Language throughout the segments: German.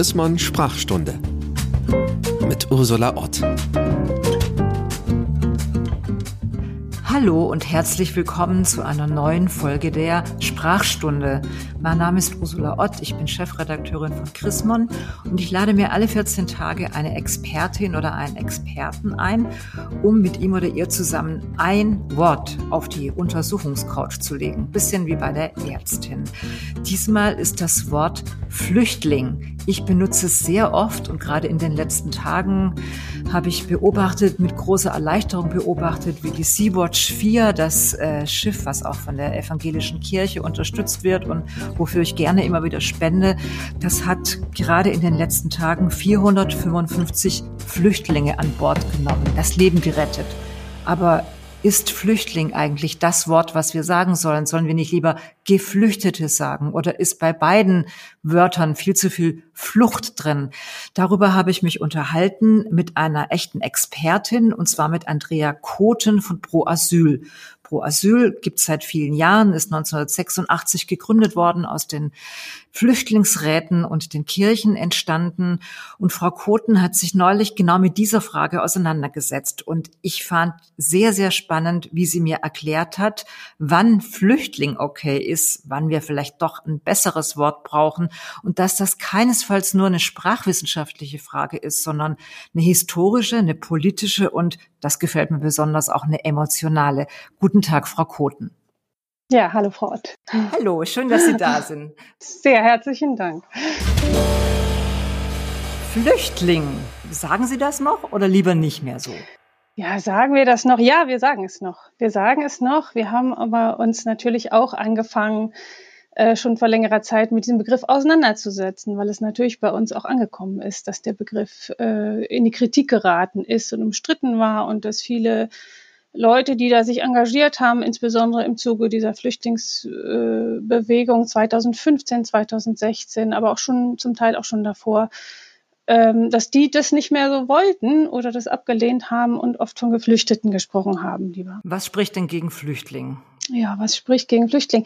Chrismon Sprachstunde mit Ursula Ott. Hallo und herzlich willkommen zu einer neuen Folge der Sprachstunde. Mein Name ist Ursula Ott, ich bin Chefredakteurin von Chrismon und ich lade mir alle 14 Tage eine Expertin oder einen Experten ein, um mit ihm oder ihr zusammen ein Wort auf die Untersuchungscouch zu legen. Bisschen wie bei der Ärztin. Diesmal ist das Wort Flüchtling. Ich benutze es sehr oft und gerade in den letzten Tagen habe ich beobachtet, mit großer Erleichterung beobachtet, wie die Sea-Watch 4, das äh, Schiff, was auch von der evangelischen Kirche unterstützt wird und wofür ich gerne immer wieder spende, das hat gerade in den letzten Tagen 455 Flüchtlinge an Bord genommen, das Leben gerettet. Aber ist Flüchtling eigentlich das Wort, was wir sagen sollen? Sollen wir nicht lieber Geflüchtete sagen? Oder ist bei beiden Wörtern viel zu viel Flucht drin? Darüber habe ich mich unterhalten mit einer echten Expertin, und zwar mit Andrea Koten von Pro Asyl. Pro Asyl gibt es seit vielen Jahren, ist 1986 gegründet worden, aus den Flüchtlingsräten und den Kirchen entstanden. Und Frau Koten hat sich neulich genau mit dieser Frage auseinandergesetzt. Und ich fand sehr, sehr spannend, wie sie mir erklärt hat, wann Flüchtling okay ist, wann wir vielleicht doch ein besseres Wort brauchen und dass das keinesfalls nur eine sprachwissenschaftliche Frage ist, sondern eine historische, eine politische und, das gefällt mir besonders, auch eine emotionale. Guten Tag, Frau Koten. Ja, hallo Frau Ott. Hallo, schön, dass Sie da sind. Sehr herzlichen Dank. Flüchtling, sagen Sie das noch oder lieber nicht mehr so? Ja, sagen wir das noch? Ja, wir sagen es noch. Wir sagen es noch. Wir haben aber uns natürlich auch angefangen, äh, schon vor längerer Zeit mit diesem Begriff auseinanderzusetzen, weil es natürlich bei uns auch angekommen ist, dass der Begriff äh, in die Kritik geraten ist und umstritten war und dass viele Leute, die da sich engagiert haben, insbesondere im Zuge dieser Flüchtlingsbewegung 2015, 2016, aber auch schon zum Teil auch schon davor, ähm, dass die das nicht mehr so wollten oder das abgelehnt haben und oft von Geflüchteten gesprochen haben lieber. Was spricht denn gegen Flüchtling? Ja, was spricht gegen Flüchtling?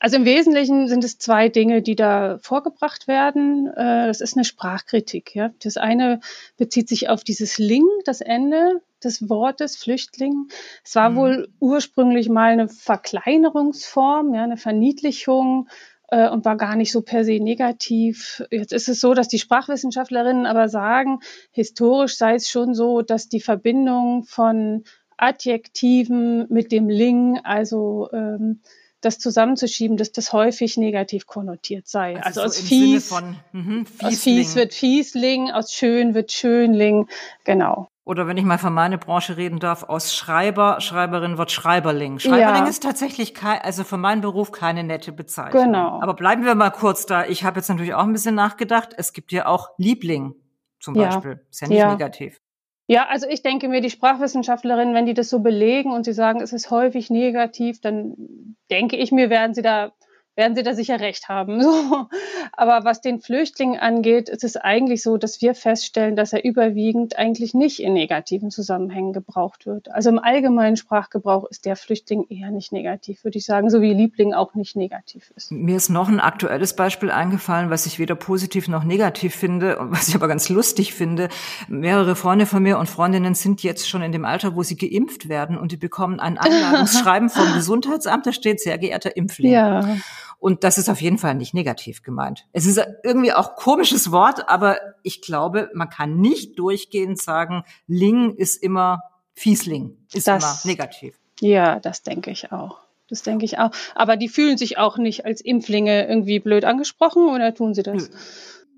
Also im Wesentlichen sind es zwei Dinge, die da vorgebracht werden. Äh, das ist eine Sprachkritik. Ja. Das eine bezieht sich auf dieses Ling, das Ende des Wortes Flüchtling. Es war mhm. wohl ursprünglich mal eine Verkleinerungsform, ja, eine Verniedlichung äh, und war gar nicht so per se negativ. Jetzt ist es so, dass die Sprachwissenschaftlerinnen aber sagen, historisch sei es schon so, dass die Verbindung von Adjektiven mit dem Ling, also ähm, das zusammenzuschieben, dass das häufig negativ konnotiert sei. Also, also so aus, fies, von, mh, aus fies wird Fiesling, aus schön wird Schönling, genau. Oder wenn ich mal von meiner Branche reden darf, aus Schreiber, Schreiberin wird Schreiberling. Schreiberling ja. ist tatsächlich kein, also für meinen Beruf keine nette Bezeichnung. Genau. Aber bleiben wir mal kurz da. Ich habe jetzt natürlich auch ein bisschen nachgedacht. Es gibt ja auch Liebling zum Beispiel. Ja. Ist ja nicht ja. negativ. Ja, also ich denke mir, die Sprachwissenschaftlerinnen, wenn die das so belegen und sie sagen, es ist häufig negativ, dann denke ich mir, werden sie da werden Sie da sicher recht haben. So. Aber was den Flüchtling angeht, ist es eigentlich so, dass wir feststellen, dass er überwiegend eigentlich nicht in negativen Zusammenhängen gebraucht wird. Also im allgemeinen Sprachgebrauch ist der Flüchtling eher nicht negativ, würde ich sagen, so wie Liebling auch nicht negativ ist. Mir ist noch ein aktuelles Beispiel eingefallen, was ich weder positiv noch negativ finde, was ich aber ganz lustig finde. Mehrere Freunde von mir und Freundinnen sind jetzt schon in dem Alter, wo sie geimpft werden und die bekommen ein Einladungsschreiben vom Gesundheitsamt, da steht sehr geehrter Impfling. Ja. Und das ist auf jeden Fall nicht negativ gemeint. Es ist irgendwie auch komisches Wort, aber ich glaube, man kann nicht durchgehend sagen, Ling ist immer Fiesling, ist das, immer negativ. Ja, das denke ich auch. Das denke ich auch. Aber die fühlen sich auch nicht als Impflinge irgendwie blöd angesprochen oder tun sie das? Nö.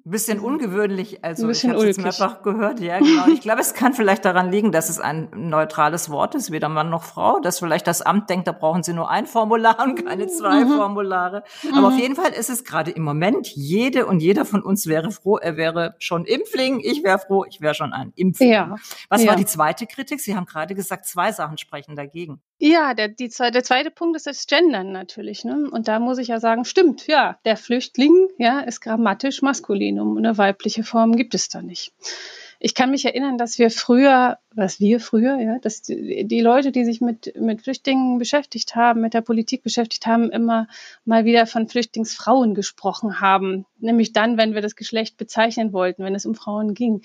Ein bisschen ungewöhnlich, also ich habe es mehrfach gehört, ja genau. Ich glaube, es kann vielleicht daran liegen, dass es ein neutrales Wort ist, weder Mann noch Frau, dass vielleicht das Amt denkt, da brauchen sie nur ein Formular und keine zwei mhm. Formulare. Aber mhm. auf jeden Fall ist es gerade im Moment, jede und jeder von uns wäre froh, er wäre schon Impfling, ich wäre froh, ich wäre schon ein Impfling. Ja. Was ja. war die zweite Kritik? Sie haben gerade gesagt, zwei Sachen sprechen dagegen. Ja, der, die, der zweite Punkt ist das Gendern natürlich. Ne? Und da muss ich ja sagen, stimmt, ja, der Flüchtling ja, ist grammatisch maskulin. Um eine weibliche Form gibt es da nicht. ich kann mich erinnern, dass wir früher, was wir früher, ja, dass die, die Leute, die sich mit, mit Flüchtlingen beschäftigt haben, mit der Politik beschäftigt haben, immer mal wieder von Flüchtlingsfrauen gesprochen haben. Nämlich dann, wenn wir das Geschlecht bezeichnen wollten, wenn es um Frauen ging.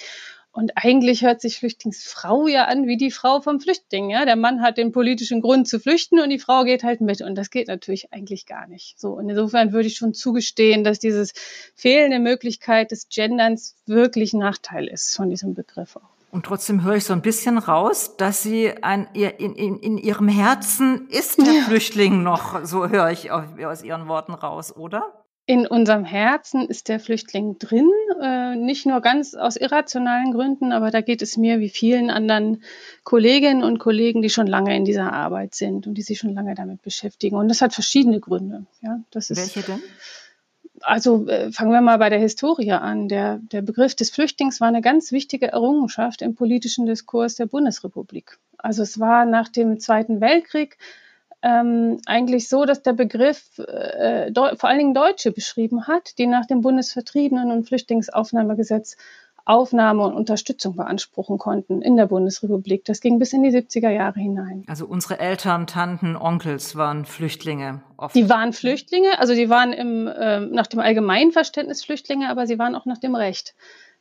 Und eigentlich hört sich Flüchtlingsfrau ja an wie die Frau vom Flüchtling. Ja? Der Mann hat den politischen Grund zu flüchten und die Frau geht halt mit. Und das geht natürlich eigentlich gar nicht. So. Und insofern würde ich schon zugestehen, dass dieses fehlende Möglichkeit des Genderns wirklich Nachteil ist von diesem Begriff auch. Und trotzdem höre ich so ein bisschen raus, dass sie ein, in, in, in ihrem Herzen ist der ja. Flüchtling noch, so höre ich aus ihren Worten raus, oder? in unserem Herzen ist der Flüchtling drin, äh, nicht nur ganz aus irrationalen Gründen, aber da geht es mir wie vielen anderen Kolleginnen und Kollegen, die schon lange in dieser Arbeit sind und die sich schon lange damit beschäftigen. Und das hat verschiedene Gründe. Ja, das ist, Welche denn? Also äh, fangen wir mal bei der Historie an. Der, der Begriff des Flüchtlings war eine ganz wichtige Errungenschaft im politischen Diskurs der Bundesrepublik. Also es war nach dem Zweiten Weltkrieg ähm, eigentlich so, dass der Begriff äh, vor allen Dingen Deutsche beschrieben hat, die nach dem Bundesvertriebenen- und Flüchtlingsaufnahmegesetz Aufnahme und Unterstützung beanspruchen konnten in der Bundesrepublik. Das ging bis in die 70er Jahre hinein. Also unsere Eltern, Tanten, Onkels waren Flüchtlinge. Oft. Die waren Flüchtlinge, also die waren im, äh, nach dem allgemeinen Verständnis Flüchtlinge, aber sie waren auch nach dem Recht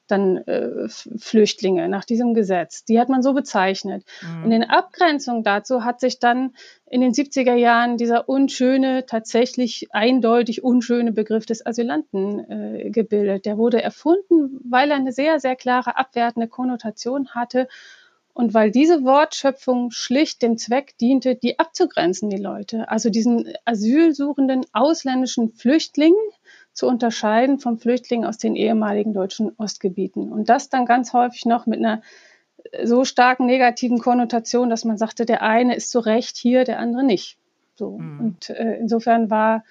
dann äh, Flüchtlinge nach diesem Gesetz. Die hat man so bezeichnet. Mhm. Und in Abgrenzung dazu hat sich dann in den 70er Jahren dieser unschöne, tatsächlich eindeutig unschöne Begriff des Asylanten äh, gebildet. Der wurde erfunden, weil er eine sehr, sehr klare abwertende Konnotation hatte und weil diese Wortschöpfung schlicht dem Zweck diente, die abzugrenzen, die Leute. Also diesen asylsuchenden ausländischen Flüchtling, zu unterscheiden vom Flüchtling aus den ehemaligen deutschen Ostgebieten. Und das dann ganz häufig noch mit einer so starken negativen Konnotation, dass man sagte, der eine ist zu Recht hier, der andere nicht. So. Mhm. Und äh, insofern war,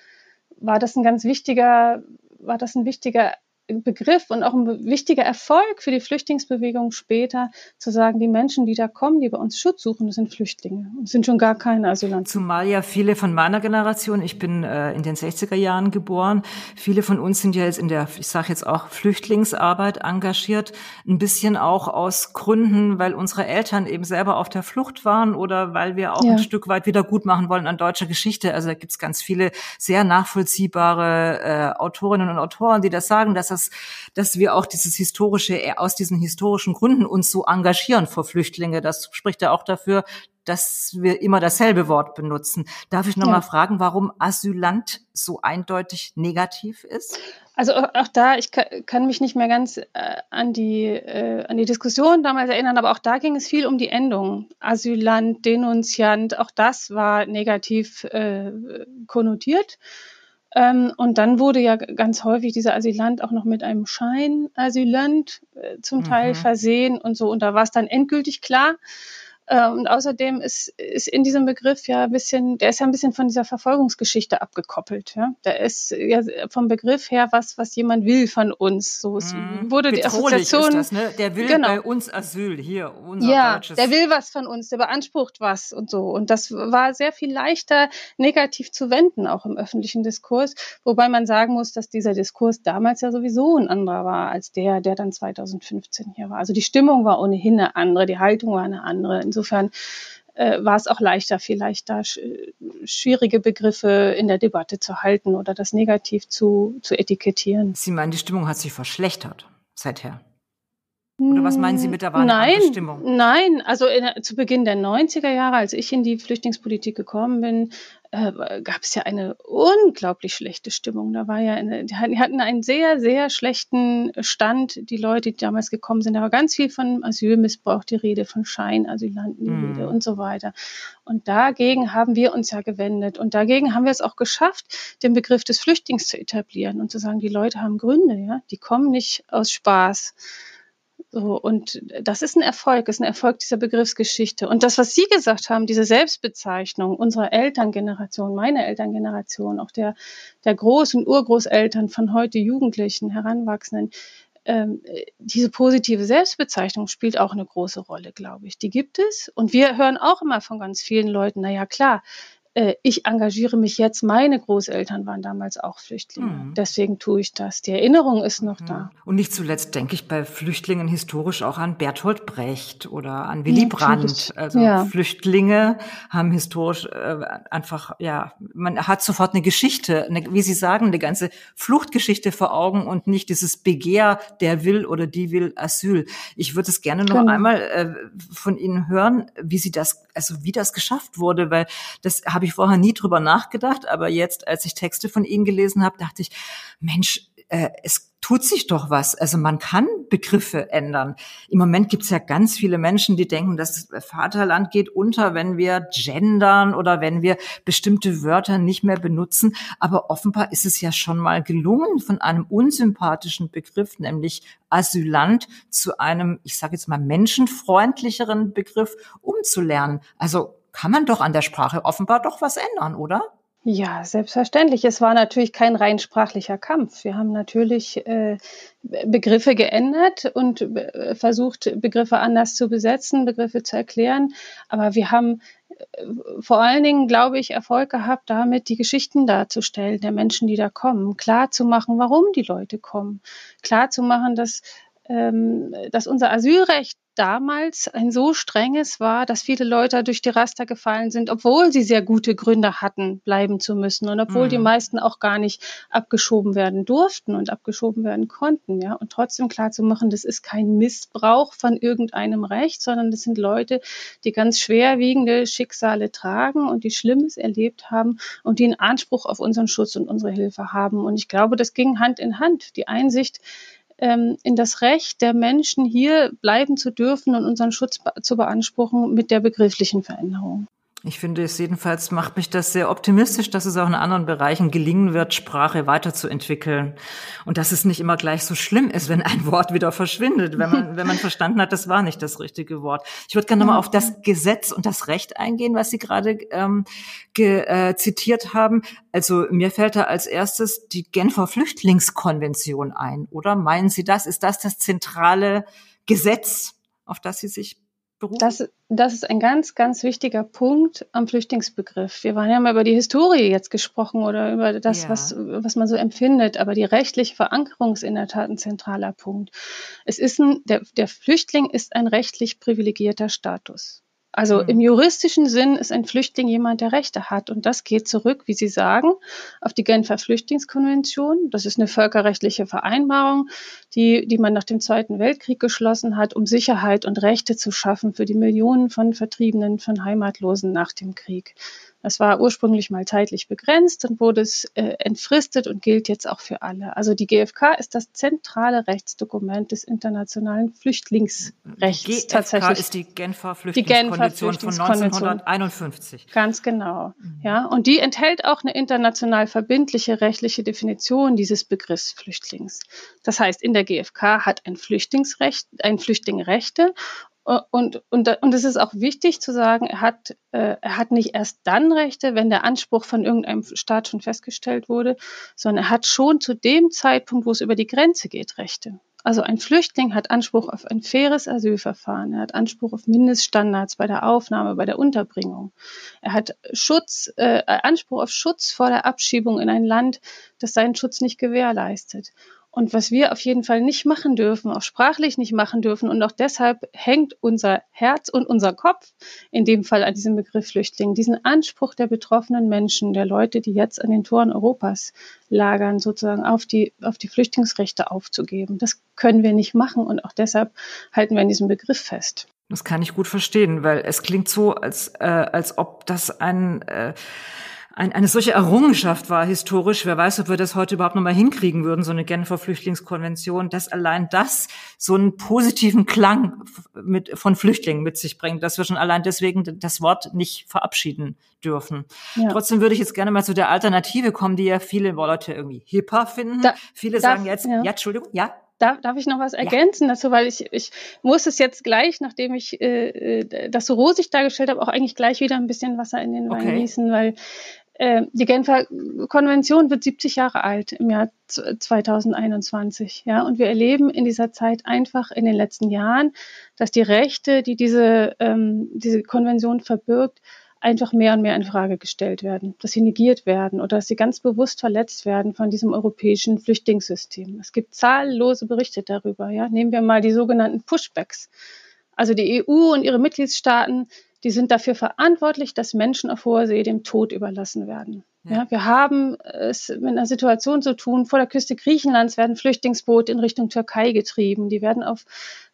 war das ein ganz wichtiger, war das ein wichtiger Begriff und auch ein wichtiger Erfolg für die Flüchtlingsbewegung später, zu sagen, die Menschen, die da kommen, die bei uns Schutz suchen, das sind Flüchtlinge und sind schon gar keine Asylanten. Zumal ja viele von meiner Generation, ich bin äh, in den 60er Jahren geboren, viele von uns sind ja jetzt in der, ich sage jetzt auch Flüchtlingsarbeit engagiert, ein bisschen auch aus Gründen, weil unsere Eltern eben selber auf der Flucht waren oder weil wir auch ja. ein Stück weit wieder gut machen wollen an deutscher Geschichte. Also da gibt's ganz viele sehr nachvollziehbare äh, Autorinnen und Autoren, die das sagen, dass dass, dass wir auch dieses historische, äh, aus diesen historischen Gründen uns so engagieren vor Flüchtlinge. Das spricht ja auch dafür, dass wir immer dasselbe Wort benutzen. Darf ich noch ja. fragen, warum Asylant so eindeutig negativ ist? Also auch da, ich kann mich nicht mehr ganz äh, an die äh, an die Diskussion damals erinnern, aber auch da ging es viel um die Endung. Asylant, Denunziant, auch das war negativ äh, konnotiert. Ähm, und dann wurde ja ganz häufig dieser Asylant auch noch mit einem Scheinasylant äh, zum Teil mhm. versehen und so. Und da war es dann endgültig klar, und außerdem ist, ist in diesem Begriff ja ein bisschen, der ist ja ein bisschen von dieser Verfolgungsgeschichte abgekoppelt. Ja? Der ist ja vom Begriff her was, was jemand will von uns. So es mm, wurde die Assoziation. Das, ne? Der will genau. bei uns Asyl hier. Unser ja, deutsches. der will was von uns, der beansprucht was und so. Und das war sehr viel leichter negativ zu wenden, auch im öffentlichen Diskurs. Wobei man sagen muss, dass dieser Diskurs damals ja sowieso ein anderer war als der, der dann 2015 hier war. Also die Stimmung war ohnehin eine andere, die Haltung war eine andere. Insofern äh, war es auch leichter, vielleicht da sch schwierige Begriffe in der Debatte zu halten oder das negativ zu, zu etikettieren. Sie meinen, die Stimmung hat sich verschlechtert seither? Oder was meinen Sie mit der war nein, Stimmung? Nein, also in, zu Beginn der 90er Jahre, als ich in die Flüchtlingspolitik gekommen bin, äh, gab es ja eine unglaublich schlechte Stimmung. Da war ja, eine, die hatten einen sehr, sehr schlechten Stand, die Leute, die damals gekommen sind. Da war ganz viel von Asylmissbrauch die Rede, von Scheinasylanten die mm. Rede und so weiter. Und dagegen haben wir uns ja gewendet. Und dagegen haben wir es auch geschafft, den Begriff des Flüchtlings zu etablieren und zu sagen, die Leute haben Gründe, ja, die kommen nicht aus Spaß so, und das ist ein Erfolg, ist ein Erfolg dieser Begriffsgeschichte. Und das, was Sie gesagt haben, diese Selbstbezeichnung unserer Elterngeneration, meiner Elterngeneration, auch der, der Groß- und Urgroßeltern von heute Jugendlichen, Heranwachsenden, ähm, diese positive Selbstbezeichnung spielt auch eine große Rolle, glaube ich. Die gibt es. Und wir hören auch immer von ganz vielen Leuten, na ja, klar, äh, ich engagiere mich jetzt, meine Großeltern waren damals auch Flüchtlinge. Mhm. Deswegen tue ich das. Die Erinnerung ist noch mhm. da. Und nicht zuletzt denke ich bei Flüchtlingen historisch auch an Bertolt Brecht oder an Willy Brandt. Also ja. Flüchtlinge haben historisch äh, einfach, ja, man hat sofort eine Geschichte, eine, wie Sie sagen, eine ganze Fluchtgeschichte vor Augen und nicht dieses Begehr, der will oder die will Asyl. Ich würde es gerne noch genau. einmal äh, von Ihnen hören, wie Sie das, also wie das geschafft wurde, weil das habe habe ich vorher nie drüber nachgedacht, aber jetzt, als ich Texte von Ihnen gelesen habe, dachte ich, Mensch, äh, es tut sich doch was. Also man kann Begriffe ändern. Im Moment gibt es ja ganz viele Menschen, die denken, das Vaterland geht unter, wenn wir gendern oder wenn wir bestimmte Wörter nicht mehr benutzen. Aber offenbar ist es ja schon mal gelungen, von einem unsympathischen Begriff, nämlich Asylant, zu einem, ich sage jetzt mal, menschenfreundlicheren Begriff umzulernen. Also kann man doch an der Sprache offenbar doch was ändern, oder? Ja, selbstverständlich. Es war natürlich kein rein sprachlicher Kampf. Wir haben natürlich äh, Begriffe geändert und äh, versucht, Begriffe anders zu besetzen, Begriffe zu erklären. Aber wir haben äh, vor allen Dingen, glaube ich, Erfolg gehabt, damit die Geschichten darzustellen der Menschen, die da kommen, klar zu machen, warum die Leute kommen, klar zu machen, dass ähm, dass unser Asylrecht damals ein so strenges war, dass viele Leute durch die Raster gefallen sind, obwohl sie sehr gute Gründe hatten, bleiben zu müssen und obwohl mhm. die meisten auch gar nicht abgeschoben werden durften und abgeschoben werden konnten, ja. Und trotzdem klar zu machen, das ist kein Missbrauch von irgendeinem Recht, sondern das sind Leute, die ganz schwerwiegende Schicksale tragen und die Schlimmes erlebt haben und die einen Anspruch auf unseren Schutz und unsere Hilfe haben. Und ich glaube, das ging Hand in Hand. Die Einsicht, ähm, in das Recht der Menschen hier bleiben zu dürfen und unseren Schutz zu beanspruchen mit der begrifflichen Veränderung. Ich finde es jedenfalls macht mich das sehr optimistisch, dass es auch in anderen Bereichen gelingen wird, Sprache weiterzuentwickeln. Und dass es nicht immer gleich so schlimm ist, wenn ein Wort wieder verschwindet, wenn man, wenn man verstanden hat, das war nicht das richtige Wort. Ich würde gerne nochmal auf das Gesetz und das Recht eingehen, was Sie gerade ähm, ge, äh, zitiert haben. Also mir fällt da als erstes die Genfer Flüchtlingskonvention ein, oder? Meinen Sie das? Ist das das zentrale Gesetz, auf das Sie sich berufen? Das, das ist ein ganz, ganz wichtiger Punkt am Flüchtlingsbegriff. Wir waren ja mal über die Historie jetzt gesprochen oder über das, ja. was, was man so empfindet, aber die rechtliche Verankerung ist in der Tat ein zentraler Punkt. Es ist ein, der, der Flüchtling ist ein rechtlich privilegierter Status. Also mhm. im juristischen Sinn ist ein Flüchtling jemand, der Rechte hat. Und das geht zurück, wie Sie sagen, auf die Genfer Flüchtlingskonvention. Das ist eine völkerrechtliche Vereinbarung, die, die man nach dem Zweiten Weltkrieg geschlossen hat, um Sicherheit und Rechte zu schaffen für die Millionen von Vertriebenen, von Heimatlosen nach dem Krieg. Das war ursprünglich mal zeitlich begrenzt und wurde es äh, entfristet und gilt jetzt auch für alle. Also die GfK ist das zentrale Rechtsdokument des internationalen Flüchtlingsrechts. GfK tatsächlich. ist die Genfer Flüchtlingskonvention von 1951. Ganz genau. Mhm. Ja, und die enthält auch eine international verbindliche rechtliche Definition dieses Begriffs Flüchtlings. Das heißt, in der GfK hat ein Flüchtlingsrecht, ein Flüchtling Rechte und, und, und es ist auch wichtig zu sagen, er hat, äh, er hat nicht erst dann Rechte, wenn der Anspruch von irgendeinem Staat schon festgestellt wurde, sondern er hat schon zu dem Zeitpunkt, wo es über die Grenze geht, Rechte. Also ein Flüchtling hat Anspruch auf ein faires Asylverfahren, er hat Anspruch auf Mindeststandards bei der Aufnahme, bei der Unterbringung. Er hat Schutz, äh, Anspruch auf Schutz vor der Abschiebung in ein Land, das seinen Schutz nicht gewährleistet. Und was wir auf jeden Fall nicht machen dürfen, auch sprachlich nicht machen dürfen, und auch deshalb hängt unser Herz und unser Kopf in dem Fall an diesem Begriff Flüchtling, diesen Anspruch der betroffenen Menschen, der Leute, die jetzt an den Toren Europas lagern, sozusagen auf die, auf die Flüchtlingsrechte aufzugeben. Das können wir nicht machen und auch deshalb halten wir an diesem Begriff fest. Das kann ich gut verstehen, weil es klingt so, als, äh, als ob das ein äh, ein, eine solche Errungenschaft war historisch. Wer weiß, ob wir das heute überhaupt noch mal hinkriegen würden, so eine Genfer Flüchtlingskonvention, dass allein das so einen positiven Klang mit, von Flüchtlingen mit sich bringt, dass wir schon allein deswegen das Wort nicht verabschieden dürfen. Ja. Trotzdem würde ich jetzt gerne mal zu der Alternative kommen, die ja viele Leute irgendwie hipper finden. Da, viele sagen jetzt, ja. ja, Entschuldigung, ja, Darf, darf ich noch was ergänzen ja. dazu, weil ich, ich muss es jetzt gleich, nachdem ich äh, äh das so rosig dargestellt habe, auch eigentlich gleich wieder ein bisschen Wasser in den Wein gießen, weil die Genfer Konvention wird 70 Jahre alt im Jahr 2021. Ja, und wir erleben in dieser Zeit einfach in den letzten Jahren, dass die Rechte, die diese, ähm, diese Konvention verbirgt, einfach mehr und mehr in Frage gestellt werden, dass sie negiert werden oder dass sie ganz bewusst verletzt werden von diesem europäischen Flüchtlingssystem. Es gibt zahllose Berichte darüber. Ja? Nehmen wir mal die sogenannten Pushbacks. Also die EU und ihre Mitgliedstaaten, die sind dafür verantwortlich, dass Menschen auf hoher See dem Tod überlassen werden. Ja. wir haben es mit einer Situation zu tun, vor der Küste Griechenlands werden Flüchtlingsboote in Richtung Türkei getrieben. Die werden auf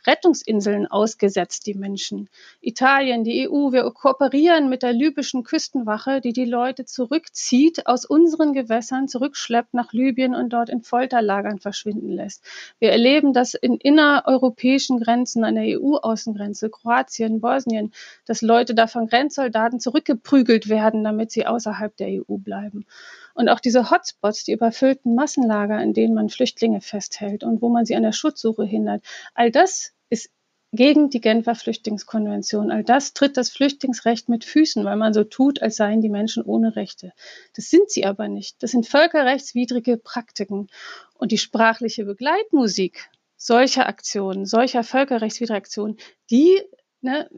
Rettungsinseln ausgesetzt, die Menschen. Italien, die EU, wir kooperieren mit der libyschen Küstenwache, die die Leute zurückzieht, aus unseren Gewässern zurückschleppt nach Libyen und dort in Folterlagern verschwinden lässt. Wir erleben das in innereuropäischen Grenzen, an der EU-Außengrenze, Kroatien, Bosnien, dass Leute da von Grenzsoldaten zurückgeprügelt werden, damit sie außerhalb der EU bleiben. Und auch diese Hotspots, die überfüllten Massenlager, in denen man Flüchtlinge festhält und wo man sie an der Schutzsuche hindert, all das ist gegen die Genfer Flüchtlingskonvention. All das tritt das Flüchtlingsrecht mit Füßen, weil man so tut, als seien die Menschen ohne Rechte. Das sind sie aber nicht. Das sind völkerrechtswidrige Praktiken. Und die sprachliche Begleitmusik solcher Aktionen, solcher völkerrechtswidriger Aktionen, die, ne,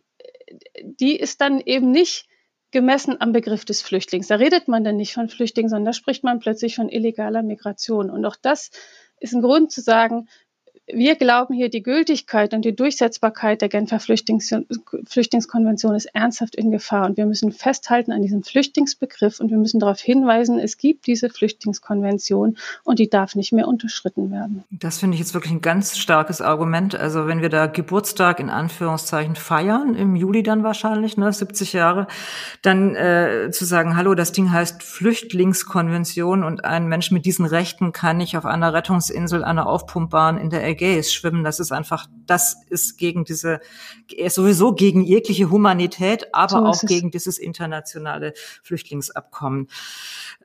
die ist dann eben nicht gemessen am Begriff des Flüchtlings. Da redet man dann nicht von Flüchtlingen, sondern da spricht man plötzlich von illegaler Migration. Und auch das ist ein Grund zu sagen, wir glauben hier, die Gültigkeit und die Durchsetzbarkeit der Genfer Flüchtlings Flüchtlingskonvention ist ernsthaft in Gefahr. Und wir müssen festhalten an diesem Flüchtlingsbegriff und wir müssen darauf hinweisen, es gibt diese Flüchtlingskonvention und die darf nicht mehr unterschritten werden. Das finde ich jetzt wirklich ein ganz starkes Argument. Also wenn wir da Geburtstag in Anführungszeichen feiern, im Juli dann wahrscheinlich, ne, 70 Jahre, dann äh, zu sagen, hallo, das Ding heißt Flüchtlingskonvention und ein Mensch mit diesen Rechten kann nicht auf einer Rettungsinsel, einer Aufpumpbahn in der Gays schwimmen. Das ist einfach, das ist gegen diese, sowieso gegen jegliche Humanität, aber so auch gegen dieses internationale Flüchtlingsabkommen.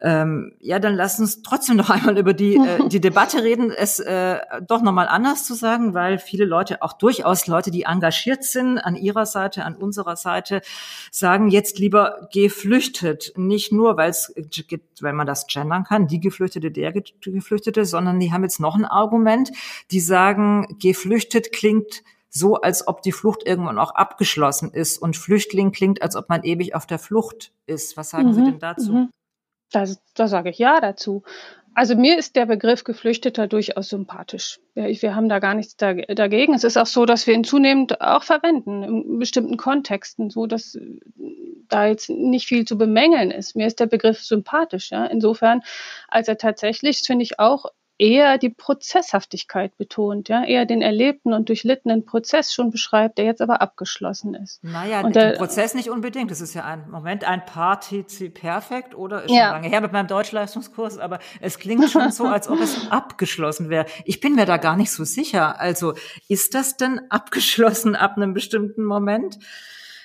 Ähm, ja, dann lass uns trotzdem noch einmal über die, äh, die Debatte reden, es äh, doch nochmal anders zu sagen, weil viele Leute, auch durchaus Leute, die engagiert sind, an ihrer Seite, an unserer Seite, sagen jetzt lieber geflüchtet. Nicht nur, weil es, weil man das gendern kann, die Geflüchtete, der Geflüchtete, sondern die haben jetzt noch ein Argument, die sagen, geflüchtet klingt so, als ob die Flucht irgendwann auch abgeschlossen ist und Flüchtling klingt, als ob man ewig auf der Flucht ist. Was sagen mhm, Sie denn dazu? Mhm. Da, da sage ich ja dazu. Also mir ist der Begriff Geflüchteter durchaus sympathisch. Wir haben da gar nichts dagegen. Es ist auch so, dass wir ihn zunehmend auch verwenden in bestimmten Kontexten, so dass da jetzt nicht viel zu bemängeln ist. Mir ist der Begriff sympathisch. Ja? Insofern, als er tatsächlich, finde ich auch eher die Prozesshaftigkeit betont, ja, eher den erlebten und durchlittenen Prozess schon beschreibt, der jetzt aber abgeschlossen ist. Naja, und der Prozess nicht unbedingt. Das ist ja ein Moment ein Partizip perfekt oder ist schon ja. lange her mit meinem Deutschleistungskurs, aber es klingt schon so, als ob es abgeschlossen wäre. Ich bin mir da gar nicht so sicher. Also ist das denn abgeschlossen ab einem bestimmten Moment?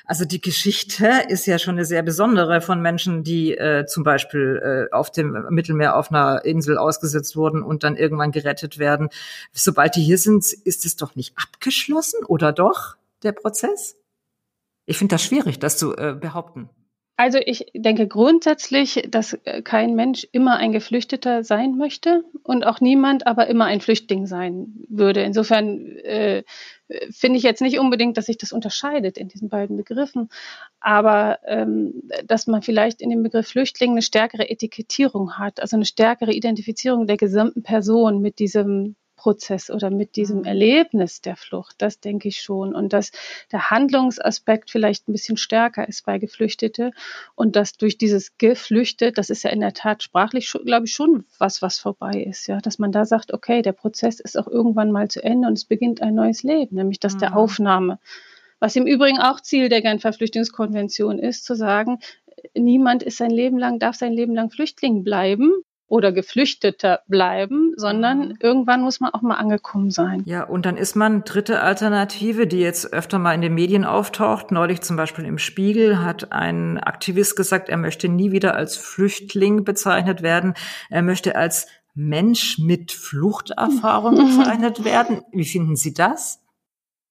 Also die Geschichte ist ja schon eine sehr besondere von Menschen, die äh, zum Beispiel äh, auf dem Mittelmeer auf einer Insel ausgesetzt wurden und dann irgendwann gerettet werden. Sobald die hier sind, ist es doch nicht abgeschlossen oder doch der Prozess? Ich finde das schwierig, das zu äh, behaupten. Also ich denke grundsätzlich, dass äh, kein Mensch immer ein Geflüchteter sein möchte und auch niemand aber immer ein Flüchtling sein würde. Insofern äh, finde ich jetzt nicht unbedingt, dass sich das unterscheidet in diesen beiden Begriffen, aber ähm, dass man vielleicht in dem Begriff Flüchtling eine stärkere Etikettierung hat, also eine stärkere Identifizierung der gesamten Person mit diesem Prozess oder mit diesem mhm. Erlebnis der Flucht. Das denke ich schon. Und dass der Handlungsaspekt vielleicht ein bisschen stärker ist bei Geflüchtete und dass durch dieses Geflüchtet, das ist ja in der Tat sprachlich, glaube ich, schon was, was vorbei ist. Ja, dass man da sagt, okay, der Prozess ist auch irgendwann mal zu Ende und es beginnt ein neues Leben, nämlich das mhm. der Aufnahme. Was im Übrigen auch Ziel der Genfer Flüchtlingskonvention ist, zu sagen, niemand ist sein Leben lang, darf sein Leben lang Flüchtling bleiben, oder Geflüchteter bleiben, sondern mhm. irgendwann muss man auch mal angekommen sein. Ja, und dann ist man dritte Alternative, die jetzt öfter mal in den Medien auftaucht. Neulich zum Beispiel im Spiegel hat ein Aktivist gesagt, er möchte nie wieder als Flüchtling bezeichnet werden. Er möchte als Mensch mit Fluchterfahrung bezeichnet werden. Wie finden Sie das?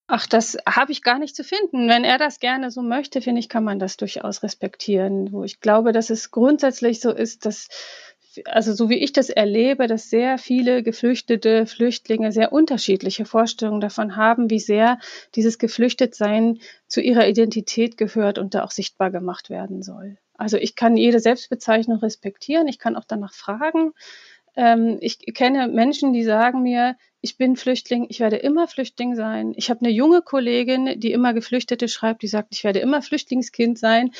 Ach, das habe ich gar nicht zu finden. Wenn er das gerne so möchte, finde ich, kann man das durchaus respektieren. Wo ich glaube, dass es grundsätzlich so ist, dass also so wie ich das erlebe, dass sehr viele Geflüchtete, Flüchtlinge sehr unterschiedliche Vorstellungen davon haben, wie sehr dieses Geflüchtetsein zu ihrer Identität gehört und da auch sichtbar gemacht werden soll. Also ich kann jede Selbstbezeichnung respektieren, ich kann auch danach fragen. Ähm, ich kenne Menschen, die sagen mir, ich bin Flüchtling, ich werde immer Flüchtling sein. Ich habe eine junge Kollegin, die immer Geflüchtete schreibt, die sagt, ich werde immer Flüchtlingskind sein.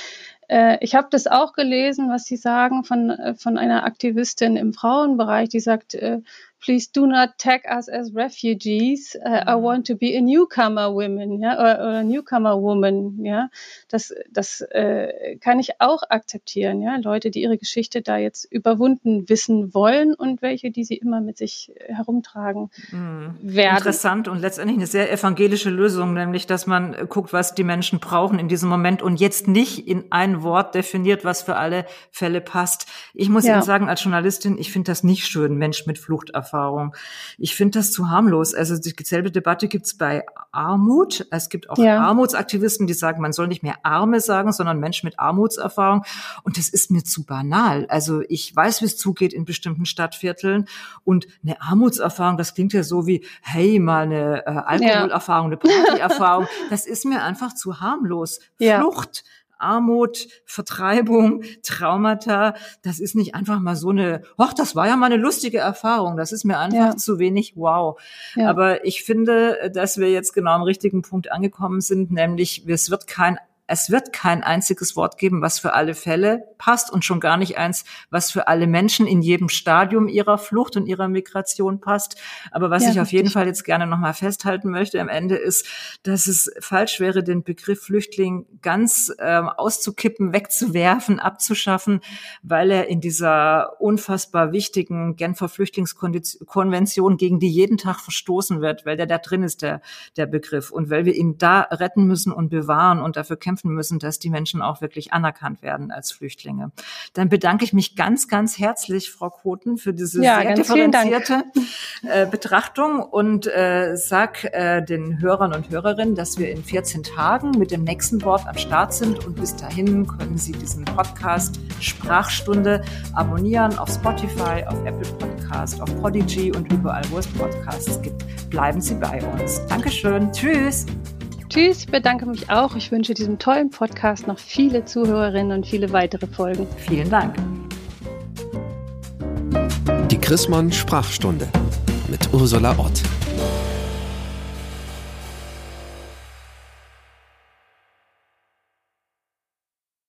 Äh, ich habe das auch gelesen, was Sie sagen von, äh, von einer Aktivistin im Frauenbereich, die sagt, äh, please do not tag us as refugees. Uh, I mhm. want to be a newcomer woman, ja, oder, oder newcomer woman, ja. Das, das äh, kann ich auch akzeptieren, ja. Leute, die ihre Geschichte da jetzt überwunden wissen wollen und welche, die sie immer mit sich herumtragen mhm. werden. Interessant und letztendlich eine sehr evangelische Lösung, nämlich, dass man guckt, was die Menschen brauchen in diesem Moment und jetzt nicht in ein Wort definiert, was für alle Fälle passt. Ich muss ja. Ihnen sagen, als Journalistin, ich finde das nicht schön, Mensch mit Fluchterfahrung. Erfahrung. Ich finde das zu harmlos. Also dieselbe Debatte gibt's bei Armut. Es gibt auch ja. Armutsaktivisten, die sagen, man soll nicht mehr Arme sagen, sondern Mensch mit Armutserfahrung. Und das ist mir zu banal. Also ich weiß, wie es zugeht in bestimmten Stadtvierteln. Und eine Armutserfahrung, das klingt ja so wie, hey, mal eine äh, Alkoholerfahrung, ja. eine Partyerfahrung. das ist mir einfach zu harmlos. Ja. Flucht Armut, Vertreibung, Traumata. Das ist nicht einfach mal so eine, ach, das war ja mal eine lustige Erfahrung. Das ist mir einfach ja. zu wenig wow. Ja. Aber ich finde, dass wir jetzt genau am richtigen Punkt angekommen sind, nämlich es wird kein es wird kein einziges Wort geben, was für alle Fälle passt und schon gar nicht eins, was für alle Menschen in jedem Stadium ihrer Flucht und ihrer Migration passt. Aber was ja, ich auf jeden Fall jetzt gerne nochmal festhalten möchte am Ende ist, dass es falsch wäre, den Begriff Flüchtling ganz ähm, auszukippen, wegzuwerfen, abzuschaffen, weil er in dieser unfassbar wichtigen Genfer Flüchtlingskonvention, gegen die jeden Tag verstoßen wird, weil der da drin ist, der, der Begriff. Und weil wir ihn da retten müssen und bewahren und dafür kämpfen kämpfen müssen, dass die Menschen auch wirklich anerkannt werden als Flüchtlinge. Dann bedanke ich mich ganz, ganz herzlich, Frau Koten, für diese ja, sehr differenzierte äh, Betrachtung und äh, sag äh, den Hörern und Hörerinnen, dass wir in 14 Tagen mit dem nächsten Wort am Start sind und bis dahin können Sie diesen Podcast Sprachstunde abonnieren auf Spotify, auf Apple Podcast, auf Podigy und überall, wo es Podcasts gibt. Bleiben Sie bei uns. Dankeschön. Tschüss. Tschüss, ich bedanke mich auch. Ich wünsche diesem tollen Podcast noch viele Zuhörerinnen und viele weitere Folgen. Vielen Dank. Die Chrismon Sprachstunde mit Ursula Ott.